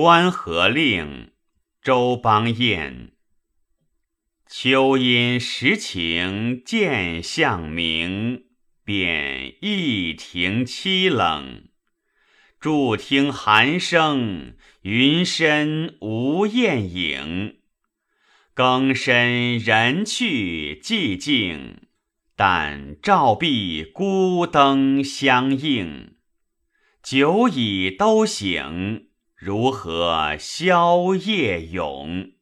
关河令，周邦彦。秋阴时晴见向明，便一庭凄冷。伫听寒声，云深无雁影。更深人去寂静，但照壁孤灯相映。久已都醒，如何宵夜咏？